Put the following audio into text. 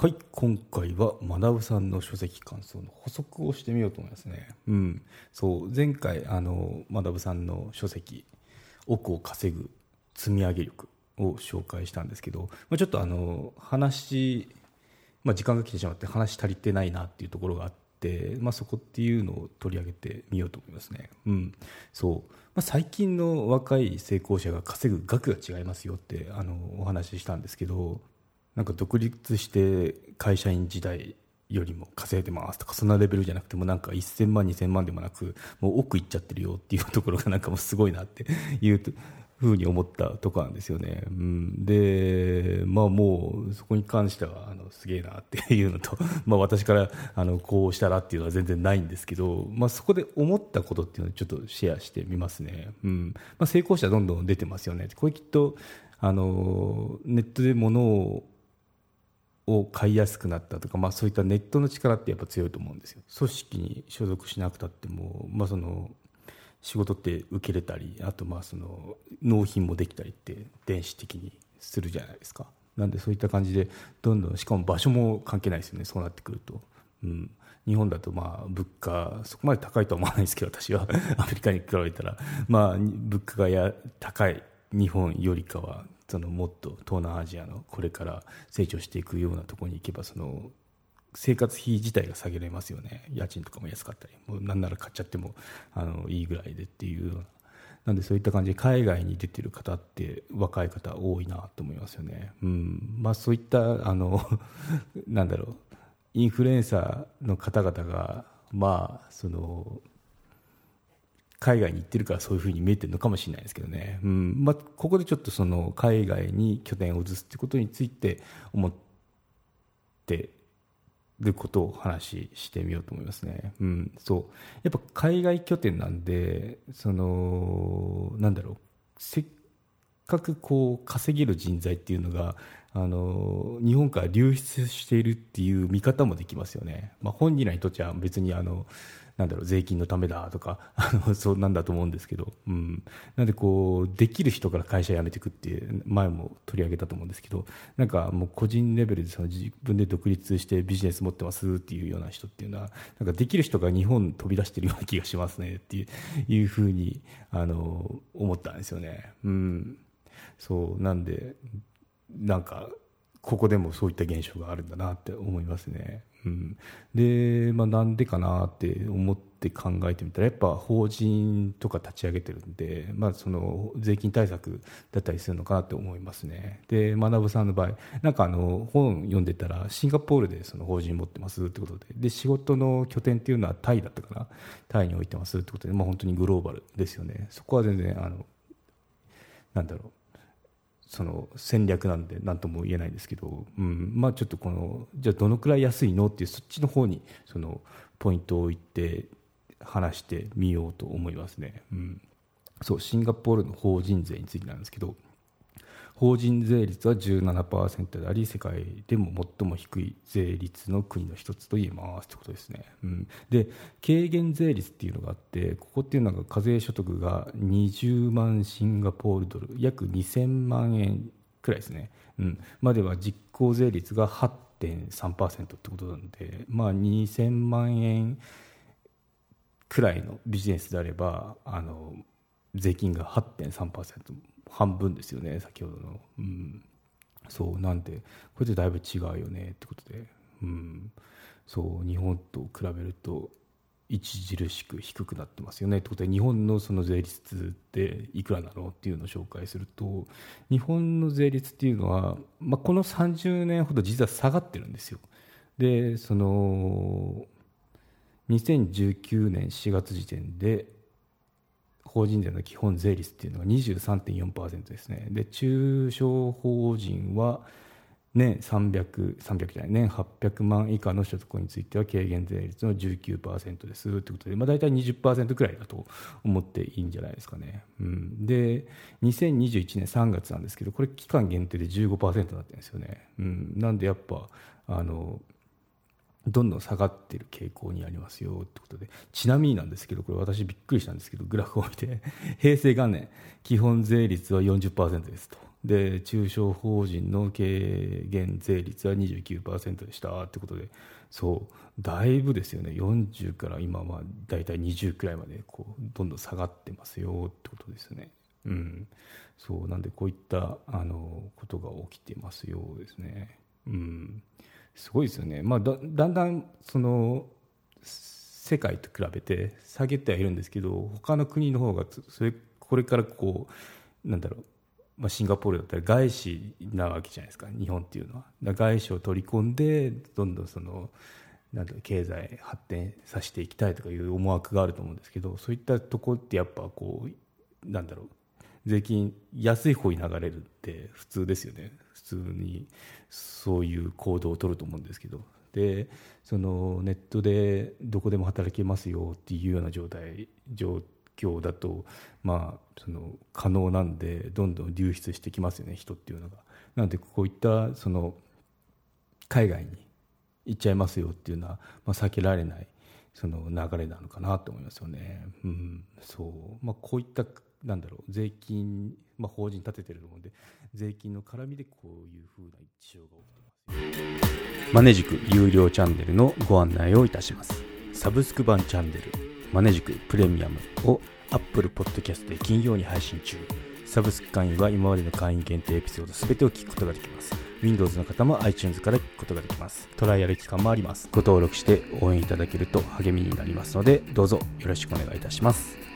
はい今回は学さんの書籍感想の補足をしてみようと思いますね。うん。そう前回あの学さんの書籍「億を稼ぐ積み上げ力」を紹介したんですけど、まあ、ちょっとあの話、まあ、時間が来てしまって話足りてないなっていうところがあって、まあ、そこっていうのを取り上げてみようと思いますね。うん。そう。まあ、最近の若い成功者が稼ぐ額が違いますよってあのお話ししたんですけどなんか独立して会社員時代よりも稼いでますとかそんなレベルじゃなくてもなんか1000万2000万でもなくもう奥行っちゃってるよっていうところがなんかもうすごいなっていうふうに思ったとこなんですよね、うん、でまあもうそこに関してはあのすげえなっていうのと まあ私からあのこうしたらっていうのは全然ないんですけど、まあ、そこで思ったことっていうのをちょっとシェアしてみますね、うん。まあ、成功者どんどん出てますよね。これきっとあのネットで物をを買いやすくなったとか、まあ、そういったネットの力ってやっぱ強いと思うんですよ。組織に所属しなくたっても、まあ、その仕事って受けれたりあとまあその納品もできたりって電子的にするじゃないですか。なんでそういった感じでどんどんしかも場所も関係ないですよねそうなってくると、うん、日本だとまあ物価そこまで高いとは思わないですけど私は。アメリカに比べたら。まあ物価がや高い。日本よりかはそのもっと東南アジアのこれから成長していくようなところに行けばその生活費自体が下げられますよね。家賃とかも安かったりもうなんなら買っちゃってもあのいいぐらいでっていうような。なんでそういった感じで海外に出てる方って若い方多いなと思いますよね、うん。まあ、そういったあのなんだろう。インフルエンサーの方々がまあその海外に行ってるからそういうふうに見えてるのかもしれないですけどね、うん。まあ、ここでちょっとその海外に拠点を移すってことについて思ってることを話してみようと思いますね。うん、そう。やっぱ海外拠点なんでそのなんだろう。せっかくこう稼げる人材っていうのがあの日本から流出しているっていう見方もできますよね。まあ、本人らにとっては別にあのなんだろう税金のためだとか あのそうなんだと思うんですけど、うん、なんでこうできる人から会社辞めていくって前も取り上げたと思うんですけど。なんかもう個人レベルでその自分で独立してビジネス持ってますっていうような人っていうのはなんかできる人が日本飛び出してるような気がしますねっていういうふうにあの思ったんですよね。うん、そう。なんでなんかここでもそういった現象があるんだなって思いますね。うん、で、まあ、なんでかなって思って考えてみたらやっぱ法人とか立ち上げてるんで、まあ、その税金対策だったりするのかなって思いますね。で学さんの場合なんかあの本読んでたらシンガポールでその法人持ってますってことで。で仕事の拠点っていうのはタイだったかな。タイに置いてますってことで、まあ、本当にグローバルですよね。そこは全然あのなんだろう。その戦略なんで何とも言えないですけど、うん。まあ、ちょっとこのじゃあどのくらい安いのっていうそっちの方にそのポイントを置いて話してみようと思いますね、うん、そうシンガポールの法人税についてなんですけど法人税率は17%であり世界でも最も低い税率の国の一つと言えますということですね、うん、で軽減税率っていうのがあってここっていうのが課税所得が20万シンガポールドル約2000万円くらいですね、うん、までは実効税率が8.3%ってことなんで、まあ、2000万円くらいのビジネスであればあの税金が8.3%半分ですよね先ほどの、うん、そうなんでこれでだいぶ違うよねってことで、うん、そう日本と比べると著しく低くなってますよねってことで。日本のその税率っていくらなのっていうのを紹介すると日本の税率っていうのは、まあ、この30年ほど実は下がってるんですよ。でその2019年4月時点で法人税の基本税率っていうのが23.4%ですねで中小法人は年300、300じゃない、年800万以下の所得については軽減税率の19%ですということで、まあ、大体20%くらいだと思っていいんじゃないですかね。うん、で、2021年3月なんですけど、これ期間限定で15%になってるんですよね。うん、なんでやっぱ、あの、どんどん下がっている傾向にありますよってことで。ちなみになんですけどこれ私びっくりしたんですけどグラフを見て。平成元年基本税率は40%ですと。で中小法人の軽減税率は29%でしたってことで。そうだいぶですよね。40から今は大体20くらいまでこうどんどん下がってますよってことですね。うん、そうなんでこういったあのことが起きてますようですね。うん、すごいですよね。まあだんだんその世界と比べて下げてはいるんですけど他の国の方がそれこれからこうなんだろうまあ、シンガポールだったら外資なわけじゃないですか日本っていうのは外資を取り込んでどんどんそのなんだ経済発展させていきたいとかいう思惑があると思うんですけどそういったとこってやっぱこうなんだろう税金安い方に流れるって普通ですよね普通にそういう行動を取ると思うんですけどでそのネットでどこでも働けますよっていうような状態状況だと、まあ、その可能なんでどんどん流出してきますよね人っていうのが。なのでこういったその海外に行っちゃいますよっていうのは、まあ、避けられないその流れなのかなと思いますよね。うん、そうまあ、こういったなんだろう税金、まあ、法人立ててるので税金の絡みでこういうふうな事象が起きてます。マネジク有料チャンネルのご案内をいたします。サブスク版チャンネルマネジクプレミアムを Apple Podcast で金曜に配信中。サブスク会員は今までの会員限定エピソード全てを聞くことができます。Windows の方も iTunes から聞くことができます。トライアル期間もあります。ご登録して応援いただけると励みになりますので、どうぞよろしくお願いいたします。